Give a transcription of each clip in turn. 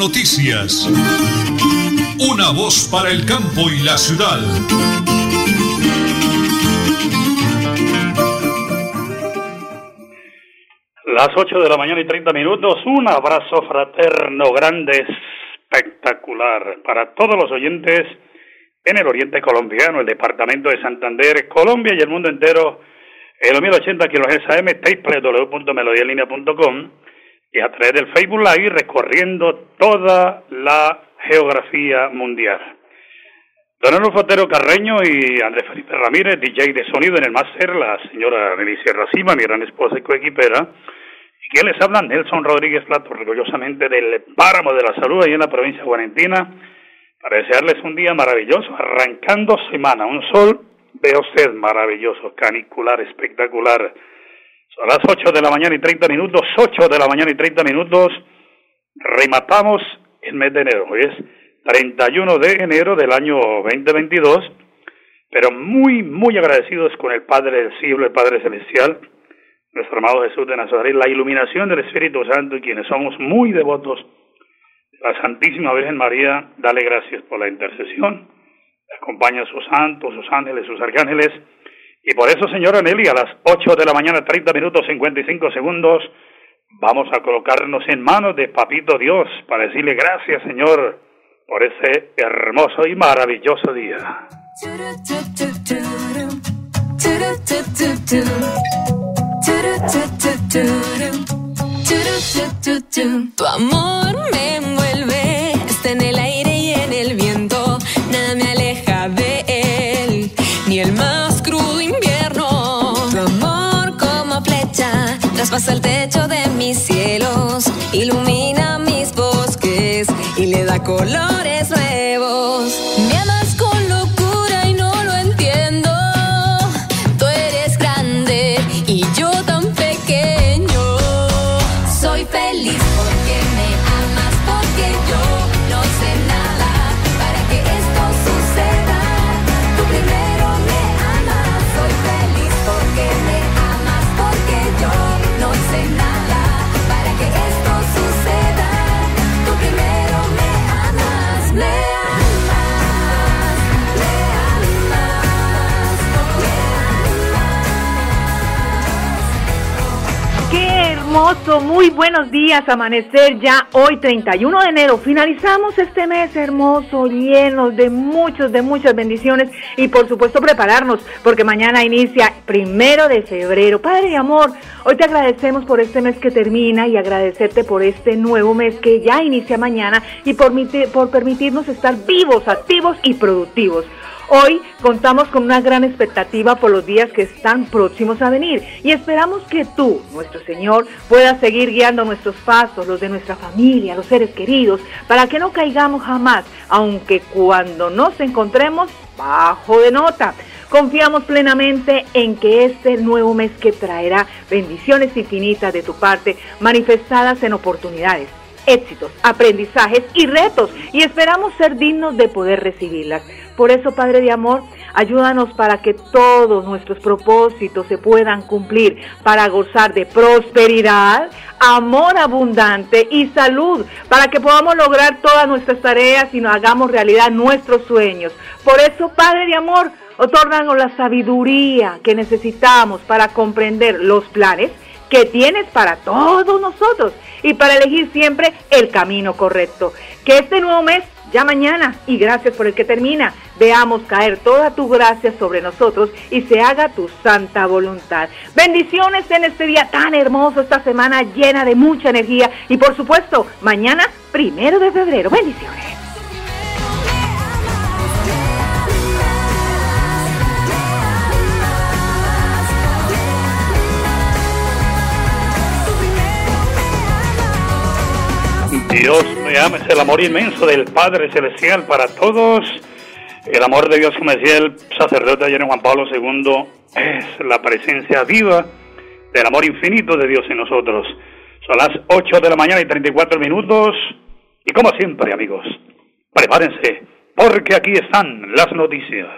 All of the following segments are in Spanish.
Noticias. Una voz para el campo y la ciudad. Las 8 de la mañana y 30 minutos, un abrazo fraterno, grande, espectacular para todos los oyentes en el oriente colombiano, el departamento de Santander, Colombia y el mundo entero, en los 1080 kHz AM, www.melodialinea.com y a través del Facebook Live recorriendo toda la geografía mundial. Don Arnulfo Carreño y Andrés Felipe Ramírez, DJ de sonido en el máster, la señora Delicia Racima, mi gran esposa y coequipera, y quien les habla, Nelson Rodríguez Plato, orgullosamente del Páramo de la Salud, ahí en la provincia de Guarentina, para desearles un día maravilloso, arrancando semana, un sol, vea usted, maravilloso, canicular, espectacular, a las 8 de la mañana y 30 minutos, 8 de la mañana y 30 minutos, rematamos el mes de enero. Hoy es 31 de enero del año 2022, pero muy, muy agradecidos con el Padre del Cielo, el Padre Celestial, nuestro amado Jesús de Nazaret, la iluminación del Espíritu Santo y quienes somos muy devotos de la Santísima Virgen María, dale gracias por la intercesión. Acompaña a sus santos, sus ángeles, sus arcángeles y por eso, señora Nelly, a las 8 de la mañana, 30 minutos 55 segundos, vamos a colocarnos en manos de Papito Dios para decirle gracias, Señor, por ese hermoso y maravilloso día. Tu amor me traspasa el techo de mis cielos, ilumina mis bosques y le da colores nuevos. Muy buenos días, amanecer ya hoy 31 de enero. Finalizamos este mes hermoso, lleno de muchos, de muchas bendiciones y por supuesto prepararnos porque mañana inicia primero de febrero. Padre de amor, hoy te agradecemos por este mes que termina y agradecerte por este nuevo mes que ya inicia mañana y por, por permitirnos estar vivos, activos y productivos. Hoy contamos con una gran expectativa por los días que están próximos a venir y esperamos que tú, nuestro Señor, puedas seguir guiando nuestros pasos, los de nuestra familia, los seres queridos, para que no caigamos jamás, aunque cuando nos encontremos bajo de nota. Confiamos plenamente en que este nuevo mes que traerá bendiciones infinitas de tu parte, manifestadas en oportunidades, éxitos, aprendizajes y retos y esperamos ser dignos de poder recibirlas. Por eso, Padre de Amor, ayúdanos para que todos nuestros propósitos se puedan cumplir, para gozar de prosperidad, amor abundante y salud, para que podamos lograr todas nuestras tareas y nos hagamos realidad nuestros sueños. Por eso, Padre de Amor, otórganos la sabiduría que necesitamos para comprender los planes que tienes para todos nosotros y para elegir siempre el camino correcto. Que este nuevo mes, ya mañana, y gracias por el que termina, veamos caer toda tu gracia sobre nosotros y se haga tu santa voluntad. Bendiciones en este día tan hermoso, esta semana llena de mucha energía y por supuesto, mañana, primero de febrero. Bendiciones. Dios me ama, es el amor inmenso del Padre Celestial para todos. El amor de Dios, como decía el sacerdote ayer en Juan Pablo II, es la presencia viva del amor infinito de Dios en nosotros. Son las 8 de la mañana y 34 minutos. Y como siempre, amigos, prepárense, porque aquí están las noticias.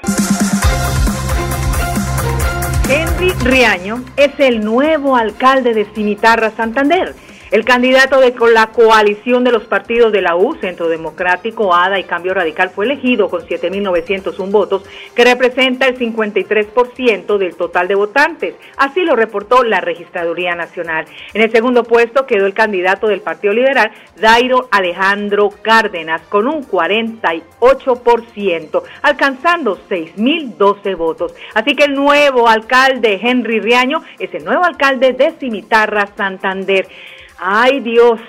Henry Riaño es el nuevo alcalde de Cimitarra, Santander. El candidato de la coalición de los partidos de la U, Centro Democrático, ADA y Cambio Radical, fue elegido con 7.901 votos, que representa el 53% del total de votantes. Así lo reportó la Registraduría Nacional. En el segundo puesto quedó el candidato del Partido Liberal, Dairo Alejandro Cárdenas, con un 48%, alcanzando 6.012 votos. Así que el nuevo alcalde, Henry Riaño, es el nuevo alcalde de Cimitarra, Santander. Ay Dios,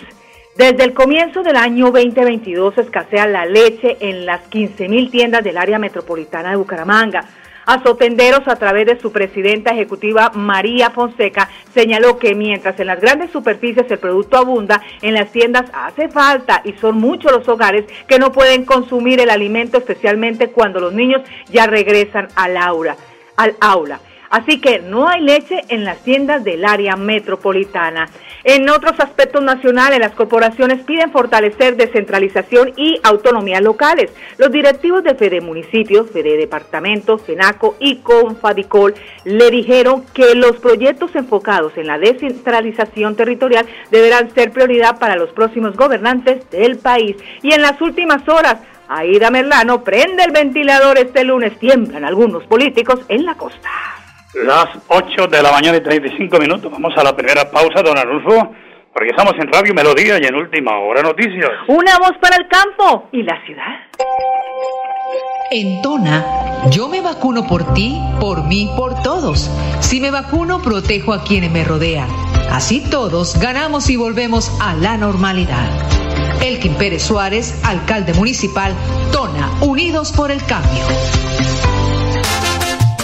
desde el comienzo del año 2022 escasea la leche en las 15.000 tiendas del área metropolitana de Bucaramanga. Azotenderos, a través de su presidenta ejecutiva María Fonseca, señaló que mientras en las grandes superficies el producto abunda, en las tiendas hace falta y son muchos los hogares que no pueden consumir el alimento, especialmente cuando los niños ya regresan al aula. Al aula. Así que no hay leche en las tiendas del área metropolitana. En otros aspectos nacionales, las corporaciones piden fortalecer descentralización y autonomía locales. Los directivos de Fede Municipios, Fede Departamentos, FENACO y Confadicol le dijeron que los proyectos enfocados en la descentralización territorial deberán ser prioridad para los próximos gobernantes del país. Y en las últimas horas, Aida Merlano prende el ventilador este lunes. Tiemblan algunos políticos en la costa. Las 8 de la mañana y 35 minutos. Vamos a la primera pausa, don Arnulfo, porque estamos en Radio Melodía y en Última Hora Noticias. Una voz para el campo y la ciudad. En Tona, yo me vacuno por ti, por mí, por todos. Si me vacuno, protejo a quienes me rodean. Así todos ganamos y volvemos a la normalidad. Elkin Pérez Suárez, alcalde municipal, Tona, Unidos por el Cambio.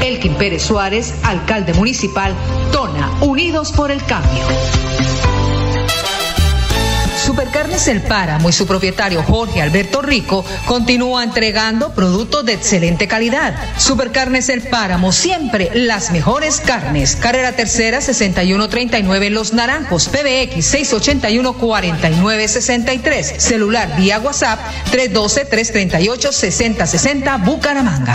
Elkin Pérez Suárez, alcalde municipal, Tona, Unidos por el Cambio. Supercarnes El Páramo y su propietario Jorge Alberto Rico continúa entregando productos de excelente calidad. Supercarnes El Páramo, siempre las mejores carnes. Carrera Tercera 6139 Los Naranjos, PBX 681 4963. Celular vía WhatsApp 312 338 6060 Bucaramanga.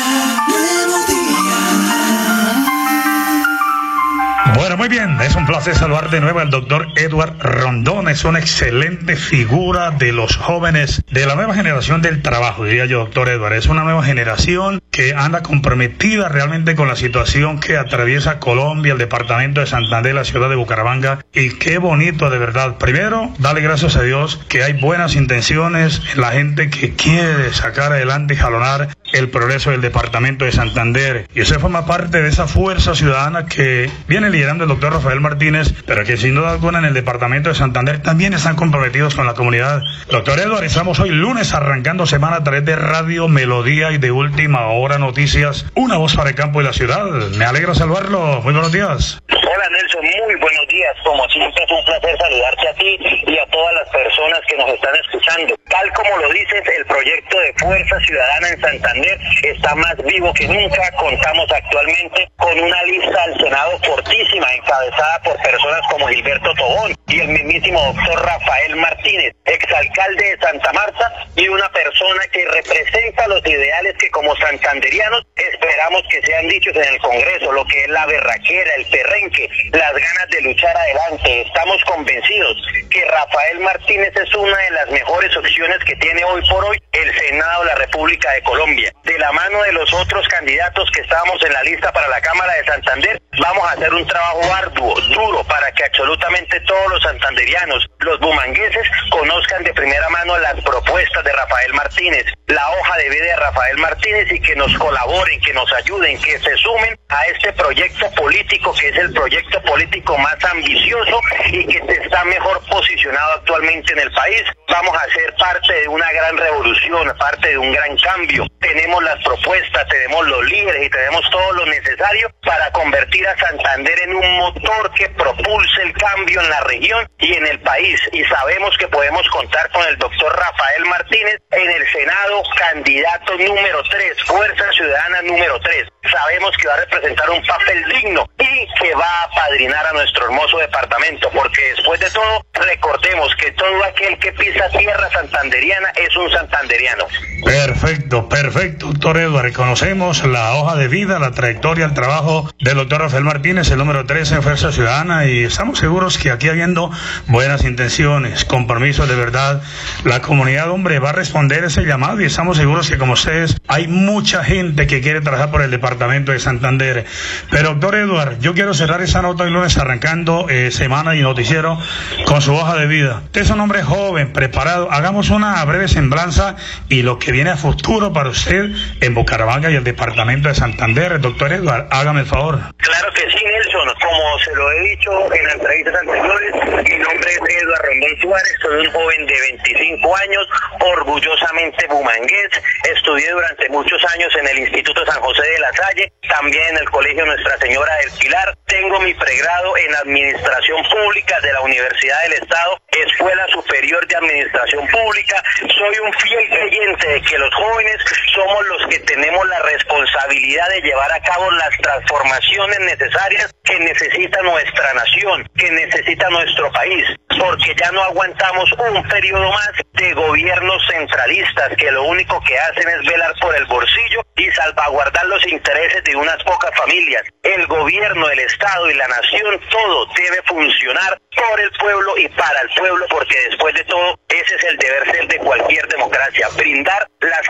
muy bien, es un placer saludar de nuevo al doctor Edward Rondón. Es una excelente figura de los jóvenes de la nueva generación del trabajo, diría yo, doctor Edward. Es una nueva generación que anda comprometida realmente con la situación que atraviesa Colombia, el departamento de Santander, la ciudad de Bucaramanga. Y qué bonito, de verdad. Primero, darle gracias a Dios que hay buenas intenciones en la gente que quiere sacar adelante y jalonar el progreso del departamento de Santander. Y usted forma parte de esa fuerza ciudadana que viene liderando el doctor Rafael Martínez, pero que sin duda alguna en el departamento de Santander también están comprometidos con la comunidad. Doctor Eduardo, estamos hoy lunes arrancando semana a través de Radio Melodía y de Última Hora Noticias, una voz para el campo y la ciudad. Me alegra saludarlo. Muy buenos días. Hola Nelson, muy buenos días. Como siempre es un placer saludarte a ti y a todas las personas que nos están escuchando. Tal como lo dices, el proyecto de Fuerza Ciudadana en Santander está más vivo que nunca. Contamos actualmente con una lista al Senado fortísima, encabezada por personas como Gilberto Tobón y el mismísimo doctor Rafael Martínez, exalcalde de Santa Marta y una persona que representa los ideales que como santanderianos esperamos que sean dichos en el Congreso, lo que es la berraquera, el perrenque, las ganas de luchar adelante. Estamos convencidos que Rafael Martínez es una de las mejores opciones que tiene hoy por hoy el Senado de la República de Colombia. De la mano de los otros candidatos que estábamos en la lista para la Cámara de Santander, vamos a hacer un trabajo arduo, duro, para que absolutamente todos los santanderianos, los bumangueses, conozcan de primera mano las propuestas de Rafael Martínez, la hoja de vida de Rafael Martínez y que nos colaboren, que nos ayuden, que se sumen a este proyecto político que es el proyecto político más ambicioso y que está mejor posicionado actualmente en el país. Vamos a ser parte de una gran revolución, parte de un gran cambio. Tenemos las propuestas, tenemos los líderes y tenemos todo lo necesario para convertir a Santander en un motor que propulse el cambio en la región y en el país. Y sabemos que podemos contar con el doctor Rafael Martínez en el Senado, candidato número 3, Fuerza Ciudadana número 3. Sabemos que va a representar un papel digno y que va a padrinar a nuestro hermoso departamento, porque después de todo, recordemos que todo aquel que pisa tierra santanderiana es un santanderiano. Perfecto, perfecto, doctor Eduardo. Reconocemos la hoja de vida, la trayectoria, el trabajo del doctor Rafael Martínez, el número 13 en Fuerza Ciudadana, y estamos seguros que aquí habiendo buenas intenciones, compromisos de verdad, la comunidad, hombre, va a responder ese llamado y estamos seguros que como ustedes, hay mucha gente que quiere trabajar por el departamento de Santander. Pero, doctor Eduardo, yo quiero cerrar esa nota el lunes arrancando eh, semana y noticiero con su hoja de vida. Usted es un hombre joven, preparado. Hagamos una breve semblanza y lo que viene a futuro para usted en Bucaramanga y el departamento de Santander. Doctor Eduardo, hágame el favor. Claro que sí, Nelson. Como se lo he dicho en entrevistas anteriores, mi nombre es Eduardo Rondón Suárez, soy un joven de 25 años, orgullosamente bumangués. Estudié durante muchos años en el Instituto San José de la Salle, también en el Colegio Nuestra Señora del Pilar. Tengo mi pregrado en Administración Pública de la Universidad del Estado, Escuela Superior de Administración Pública. Soy un fiel creyente de que los jóvenes somos los que tenemos la responsabilidad de llevar a cabo las transformaciones necesarias que necesita nuestra nación, que necesita nuestro país, porque ya no aguantamos un periodo más de gobiernos centralistas que lo único que hacen es velar por el bolsillo y salvaguardar los intereses de unas pocas familias. El gobierno, el Estado y la nación, todo debe funcionar por el pueblo y para el pueblo, porque después de todo, ese es el deber ser de cualquier democracia, brindar las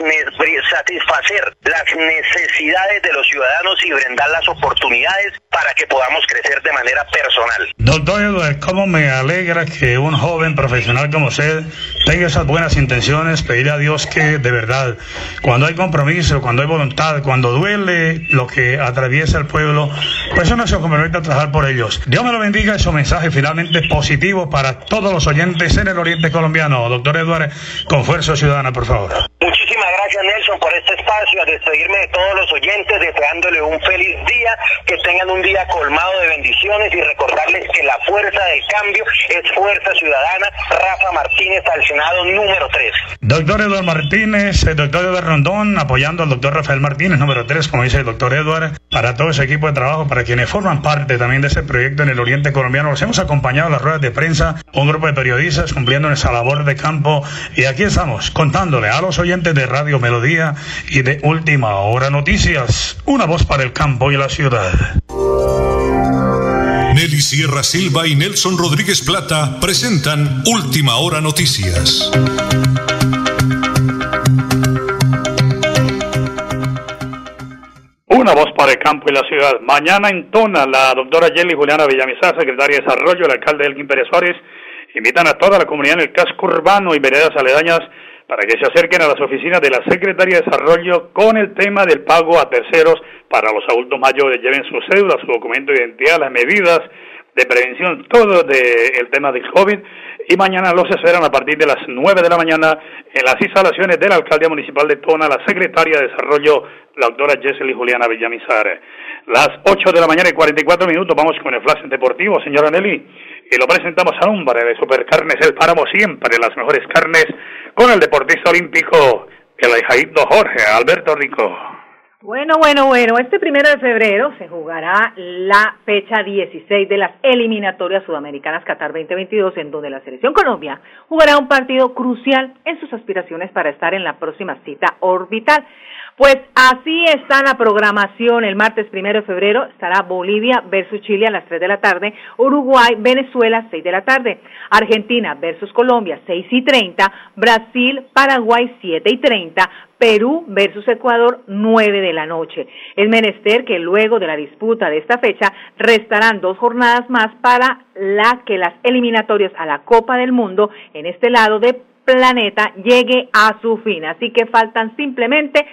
satisfacer las necesidades de los ciudadanos y brindar las oportunidades para que podamos crecer de manera personal. Doctor Eduardo, ¿cómo me alegra que un joven profesional como usted tenga esas buenas intenciones? Pedirle a Dios que de verdad, cuando hay compromiso, cuando hay voluntad, cuando duele lo que atraviesa el pueblo, pues uno se compromete a trabajar por ellos. Dios me lo bendiga y su mensaje finalmente positivo para todos los oyentes en el oriente colombiano. Doctor Eduardo, con Fuerza Ciudadana, por favor. Muchísimas gracias Nelson por este espacio, a despedirme de todos los oyentes, deseándole un feliz día, que tengan un día colmado de bendiciones y recordarles que la fuerza del cambio es Fuerza Ciudadana, Rafa Martínez al Senado número 3. Doctor Eduardo Martínez, el doctor Eduardo Rondón, apoyando al doctor Rafael Martínez, número 3, como dice el doctor Eduardo, para todo ese equipo de trabajo, para quienes forman parte también de ese proyecto en el oriente colombiano. Los hemos acompañado a las ruedas de prensa, un grupo de periodistas cumpliendo esa labor de campo y aquí estamos contándole a los oyentes de Radio Melodía y de Última Hora Noticias, una voz para el campo y la ciudad. Nelly Sierra Silva y Nelson Rodríguez Plata presentan Última Hora Noticias. Una voz para el campo y la ciudad. Mañana entona la doctora Jelly Juliana Villamizar, secretaria de Desarrollo, el alcalde Elkin Pérez Suárez. Invitan a toda la comunidad en el casco urbano y veredas aledañas para que se acerquen a las oficinas de la Secretaría de Desarrollo con el tema del pago a terceros para los adultos mayores. Lleven su cédula, su documento de identidad, las medidas de prevención, todo del el tema del COVID. Y mañana los esperan a partir de las 9 de la mañana en las instalaciones de la Alcaldía Municipal de Tona, la Secretaria de Desarrollo, la doctora Jessely Juliana Villamizar. Las 8 de la mañana y 44 minutos vamos con el flash deportivo, señora Nelly. Y lo presentamos a nombre de Supercarnes El Páramo, siempre las mejores carnes, con el deportista olímpico, el ahijadito Jorge Alberto Rico. Bueno, bueno, bueno, este primero de febrero se jugará la fecha 16 de las eliminatorias sudamericanas Qatar 2022, en donde la selección Colombia jugará un partido crucial en sus aspiraciones para estar en la próxima cita orbital. Pues así está la programación. El martes primero de febrero estará Bolivia versus Chile a las 3 de la tarde, Uruguay, Venezuela, 6 de la tarde, Argentina versus Colombia, 6 y 30, Brasil, Paraguay, 7 y 30, Perú versus Ecuador, 9 de la noche. Es menester que luego de la disputa de esta fecha restarán dos jornadas más para la que las eliminatorias a la Copa del Mundo en este lado de planeta llegue a su fin. Así que faltan simplemente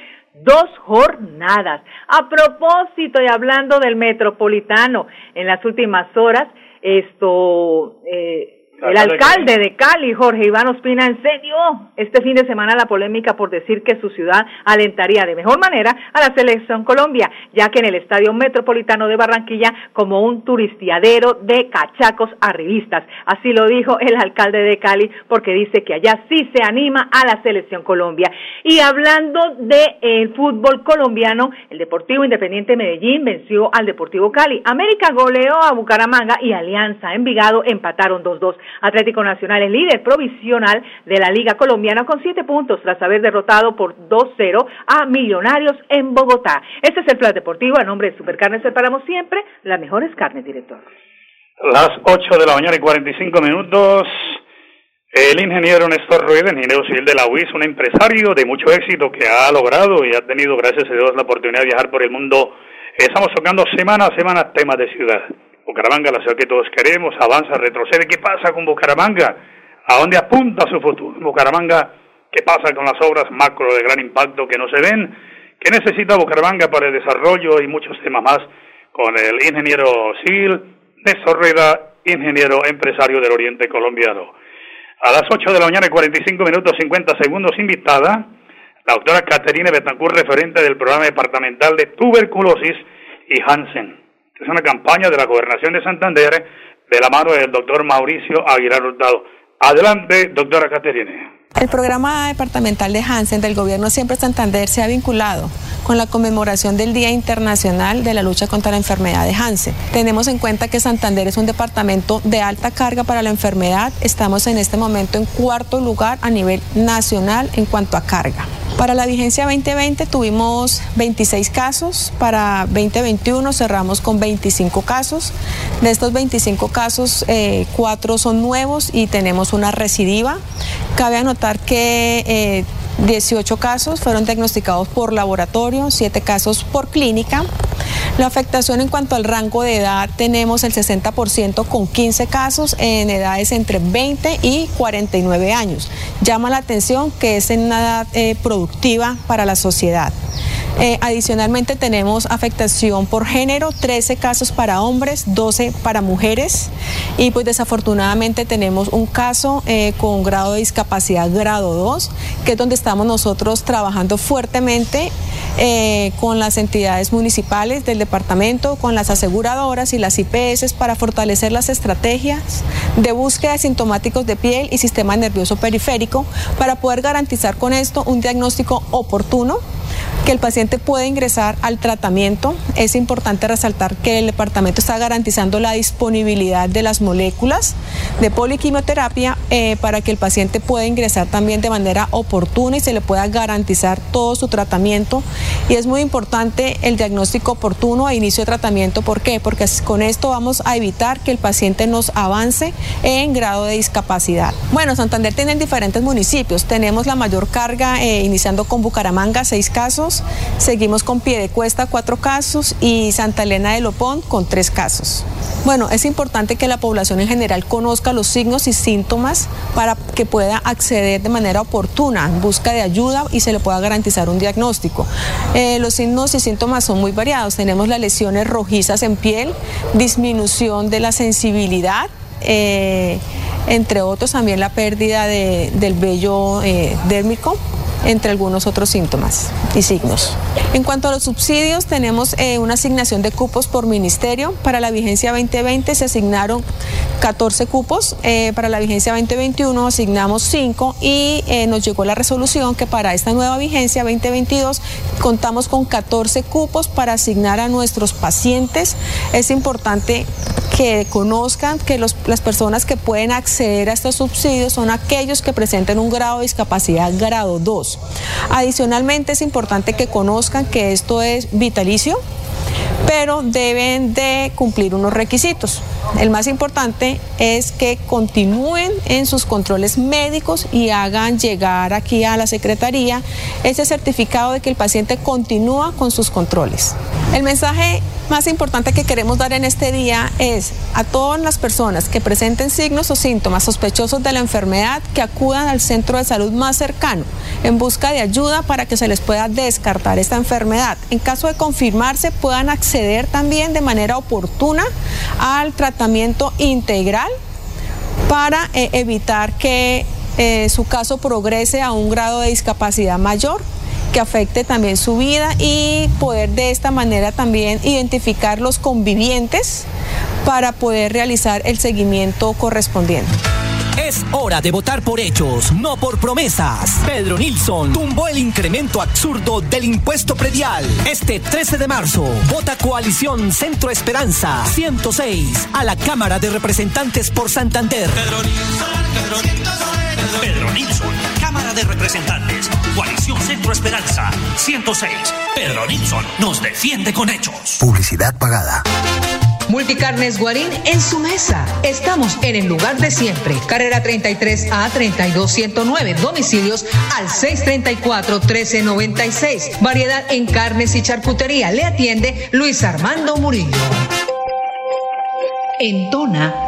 dos jornadas. A propósito y hablando del metropolitano, en las últimas horas, esto, eh, El alcalde de Cali, Jorge Iván Ospina, encendió este fin de semana la polémica por decir que su ciudad alentaría de mejor manera a la selección Colombia, ya que en el Estadio Metropolitano de Barranquilla como un turistiadero de cachacos arribistas. Así lo dijo el alcalde de Cali porque dice que allá sí se anima a la selección Colombia. Y hablando del fútbol colombiano, el Deportivo Independiente Medellín venció al Deportivo Cali. América goleó a Bucaramanga y Alianza Envigado empataron 2-2. Atlético Nacional es líder provisional de la Liga Colombiana con siete puntos tras haber derrotado por 2-0 a Millonarios en Bogotá. Este es el plan deportivo a nombre de Supercarnes Separamos Siempre, las mejores carnes, director. Las 8 de la mañana y 45 minutos. El ingeniero Néstor Ruiz, ingeniero civil de la UIS, un empresario de mucho éxito que ha logrado y ha tenido, gracias a Dios, la oportunidad de viajar por el mundo. Estamos tocando semana a semana temas de ciudad. Bucaramanga, la ciudad que todos queremos, avanza, retrocede. ¿Qué pasa con Bucaramanga? ¿A dónde apunta su futuro? Bucaramanga, ¿qué pasa con las obras macro de gran impacto que no se ven? ¿Qué necesita Bucaramanga para el desarrollo y muchos temas más? Con el ingeniero civil Néstor Rueda, ingeniero empresario del Oriente Colombiano. A las 8 de la mañana y 45 minutos 50 segundos invitada, la doctora Caterine Betancourt, referente del programa departamental de tuberculosis y Hansen. Es una campaña de la Gobernación de Santander de la mano del doctor Mauricio Aguilar Hurtado. Adelante, doctora Caterine. El programa departamental de Hansen del Gobierno Siempre Santander se ha vinculado con la conmemoración del Día Internacional de la Lucha contra la Enfermedad de Hansen. Tenemos en cuenta que Santander es un departamento de alta carga para la enfermedad. Estamos en este momento en cuarto lugar a nivel nacional en cuanto a carga. Para la vigencia 2020 tuvimos 26 casos, para 2021 cerramos con 25 casos. De estos 25 casos, eh, cuatro son nuevos y tenemos una recidiva. Cabe anotar que eh, 18 casos fueron diagnosticados por laboratorio, 7 casos por clínica. La afectación en cuanto al rango de edad tenemos el 60% con 15 casos en edades entre 20 y 49 años. Llama la atención que es en una edad eh, productiva para la sociedad. Eh, adicionalmente tenemos afectación por género, 13 casos para hombres, 12 para mujeres. Y pues desafortunadamente tenemos un caso eh, con grado de discapacidad grado 2, que es donde estamos nosotros trabajando fuertemente eh, con las entidades municipales del departamento, con las aseguradoras y las IPS para fortalecer las estrategias de búsqueda de sintomáticos de piel y sistema nervioso periférico para poder garantizar con esto un diagnóstico oportuno que el paciente puede ingresar al tratamiento. Es importante resaltar que el departamento está garantizando la disponibilidad de las moléculas de poliquimioterapia eh, para que el paciente pueda ingresar también de manera oportuna y se le pueda garantizar todo su tratamiento. Y es muy importante el diagnóstico oportuno e inicio de tratamiento. ¿Por qué? Porque con esto vamos a evitar que el paciente nos avance en grado de discapacidad. Bueno, Santander tiene diferentes municipios. Tenemos la mayor carga eh, iniciando con Bucaramanga, seis casos, seguimos con Piedecuesta cuatro casos y Santa Elena de Lopón con tres casos. Bueno, es importante que la población en general conozca los signos y síntomas para que pueda acceder de manera oportuna en busca de ayuda y se le pueda garantizar un diagnóstico. Eh, los signos y síntomas son muy variados. Tenemos las lesiones rojizas en piel, disminución de la sensibilidad, eh, entre otros también la pérdida del vello eh, dérmico entre algunos otros síntomas y signos. En cuanto a los subsidios, tenemos eh, una asignación de cupos por ministerio. Para la vigencia 2020 se asignaron 14 cupos, eh, para la vigencia 2021 asignamos 5 y eh, nos llegó la resolución que para esta nueva vigencia 2022 contamos con 14 cupos para asignar a nuestros pacientes. Es importante que conozcan que las personas que pueden acceder a estos subsidios son aquellos que presenten un grado de discapacidad grado 2. Adicionalmente es importante que conozcan que esto es vitalicio, pero deben de cumplir unos requisitos. El más importante es que continúen en sus controles médicos y hagan llegar aquí a la Secretaría ese certificado de que el paciente continúa con sus controles. El mensaje más importante que queremos dar en este día es a todas las personas que presenten signos o síntomas sospechosos de la enfermedad que acudan al centro de salud más cercano en busca de ayuda para que se les pueda descartar esta enfermedad. En caso de confirmarse puedan acceder también de manera oportuna al tratamiento integral para eh, evitar que eh, su caso progrese a un grado de discapacidad mayor que afecte también su vida y poder de esta manera también identificar los convivientes para poder realizar el seguimiento correspondiente. Es hora de votar por hechos, no por promesas. Pedro Nilsson tumbó el incremento absurdo del impuesto predial. Este 13 de marzo, vota Coalición Centro Esperanza 106 a la Cámara de Representantes por Santander. Pedro Nilsson, Pedro Pedro Nilsson, Cámara de Representantes, Coalición Centro Esperanza 106. Pedro Nilsson nos defiende con hechos. Publicidad pagada. Multicarnes Guarín en su mesa. Estamos en el lugar de siempre. Carrera 33 a 32109. Domicilios al 634 1396. Variedad en carnes y charcutería. Le atiende Luis Armando Murillo. En Tona,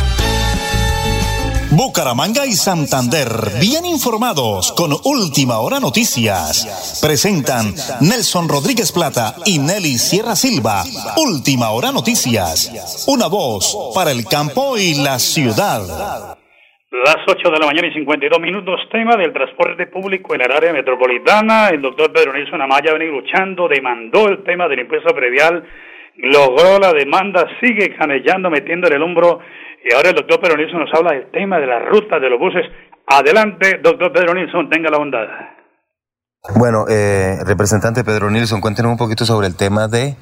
Bucaramanga y Santander, bien informados con Última Hora Noticias. Presentan Nelson Rodríguez Plata y Nelly Sierra Silva. Última Hora Noticias. Una voz para el campo y la ciudad. Las 8 de la mañana y 52 minutos, tema del transporte público en el área metropolitana. El doctor Pedro Nilsson Amaya venido luchando, demandó el tema del impuesto predial, logró la demanda, sigue canellando, metiendo el hombro y ahora el doctor Pedro Nilsson nos habla del tema de las rutas de los buses. Adelante, doctor Pedro Nilsson, tenga la bondad. Bueno, eh, representante Pedro Nilsson, cuéntenos un poquito sobre el tema de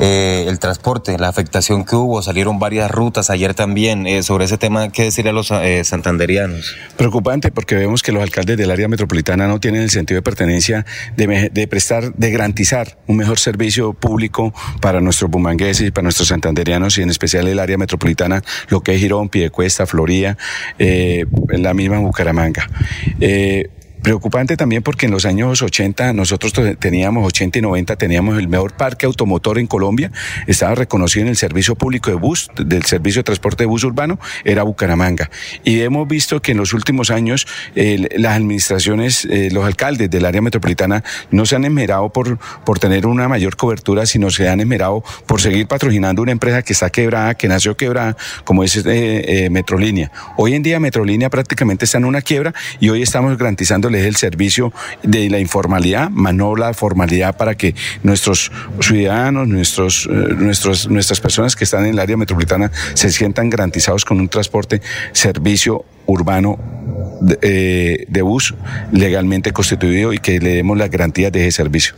eh, el transporte, la afectación que hubo. Salieron varias rutas ayer también. Eh, sobre ese tema, ¿qué decir a los eh, santanderianos? Preocupante porque vemos que los alcaldes del área metropolitana no tienen el sentido de pertenencia de, de prestar, de garantizar un mejor servicio público para nuestros bumangueses y para nuestros santanderianos y en especial el área metropolitana, lo que es Girón, Piedecuesta, Floría, eh, la misma Bucaramanga. Eh, Preocupante también porque en los años 80 nosotros teníamos, 80 y 90, teníamos el mejor parque automotor en Colombia, estaba reconocido en el servicio público de bus, del servicio de transporte de bus urbano, era Bucaramanga. Y hemos visto que en los últimos años eh, las administraciones, eh, los alcaldes del área metropolitana no se han esmerado por, por tener una mayor cobertura, sino se han esmerado por seguir patrocinando una empresa que está quebrada, que nació quebrada, como es eh, Metrolínea. Hoy en día Metrolínea prácticamente está en una quiebra y hoy estamos garantizando es el servicio de la informalidad, más la formalidad para que nuestros ciudadanos, nuestros, eh, nuestros, nuestras personas que están en el área metropolitana se sientan garantizados con un transporte, servicio urbano de, eh, de, bus legalmente constituido y que le demos las garantías de ese servicio.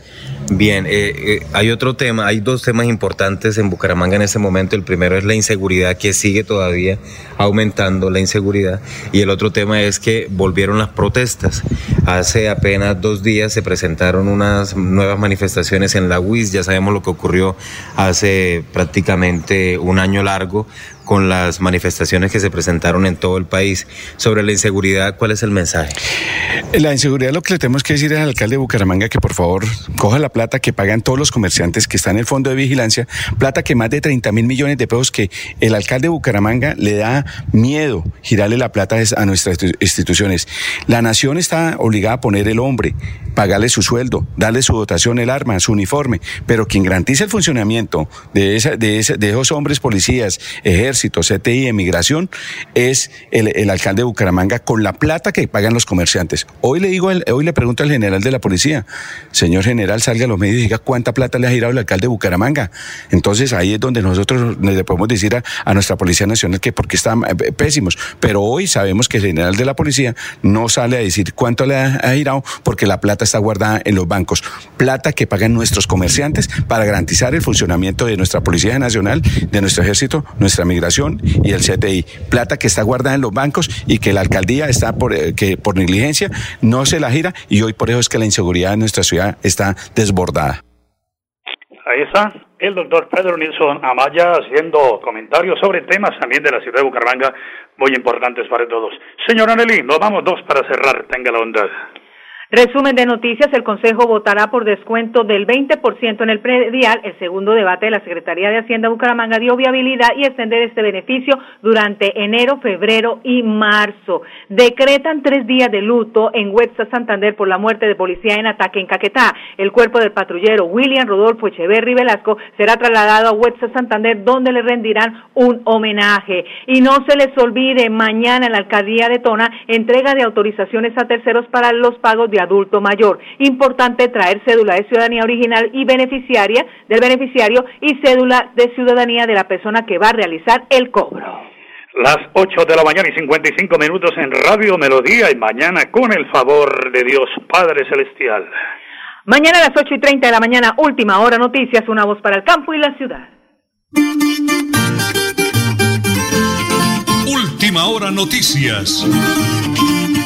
Bien, eh, eh, hay otro tema, hay dos temas importantes en Bucaramanga en este momento. El primero es la inseguridad que sigue todavía aumentando la inseguridad y el otro tema es que volvieron las protestas. Hace apenas dos días se presentaron unas nuevas manifestaciones en la UIS, ya sabemos lo que ocurrió hace prácticamente un año largo con las manifestaciones que se presentaron en todo el país. Sobre la inseguridad, ¿cuál es el mensaje? La inseguridad lo que le tenemos que decir al alcalde de Bucaramanga que por favor coja la plata que pagan todos los comerciantes que están en el fondo de vigilancia, plata que más de 30 mil millones de pesos que el alcalde de Bucaramanga le da miedo girarle la plata a nuestras instituciones. La nación está obligada a poner el hombre, pagarle su sueldo, darle su dotación, el arma, su uniforme, pero quien garantiza el funcionamiento de, esa, de, de esos hombres policías, ejército, CTI, emigración, es el, alcalde de Bucaramanga con la plata que pagan los comerciantes. Hoy le digo, hoy le pregunto al general de la policía, señor general, salga a los medios y diga cuánta plata le ha girado el alcalde de Bucaramanga. Entonces ahí es donde nosotros le podemos decir a, nuestra Policía Nacional que porque están eh, pésimos. Pero hoy sabemos que el general de la policía no sale a decir cuánto le ha, ha girado porque la plata está guardada en los bancos. Plata que pagan nuestros comerciantes para garantizar el funcionamiento de nuestra Policía Nacional, de nuestro Ejército, nuestra Migración y el CTI. Plata que está guardada en los bancos y que la alcaldía está por, eh, que por negligencia no se la gira y hoy por eso es que la inseguridad en nuestra ciudad está desbordada. Ahí está el doctor Pedro Nilsson Amaya haciendo comentarios sobre temas también de la ciudad de Bucaramanga muy importantes para todos. Señora Nelly, nos vamos dos para cerrar. Tenga la onda. Resumen de noticias, el Consejo votará por descuento del 20% en el predial. El segundo debate de la Secretaría de Hacienda Bucaramanga dio viabilidad y extender este beneficio durante enero, febrero y marzo. Decretan tres días de luto en Huetza, Santander por la muerte de policía en ataque en Caquetá. El cuerpo del patrullero William Rodolfo Echeverri Velasco será trasladado a Huetza, Santander, donde le rendirán un homenaje. Y no se les olvide, mañana en la alcaldía de Tona, entrega de autorizaciones a terceros para los pagos de adulto mayor. Importante traer cédula de ciudadanía original y beneficiaria del beneficiario y cédula de ciudadanía de la persona que va a realizar el cobro. Las 8 de la mañana y 55 minutos en Radio Melodía y mañana con el favor de Dios Padre Celestial. Mañana a las 8 y 30 de la mañana, última hora noticias, una voz para el campo y la ciudad. Última hora noticias.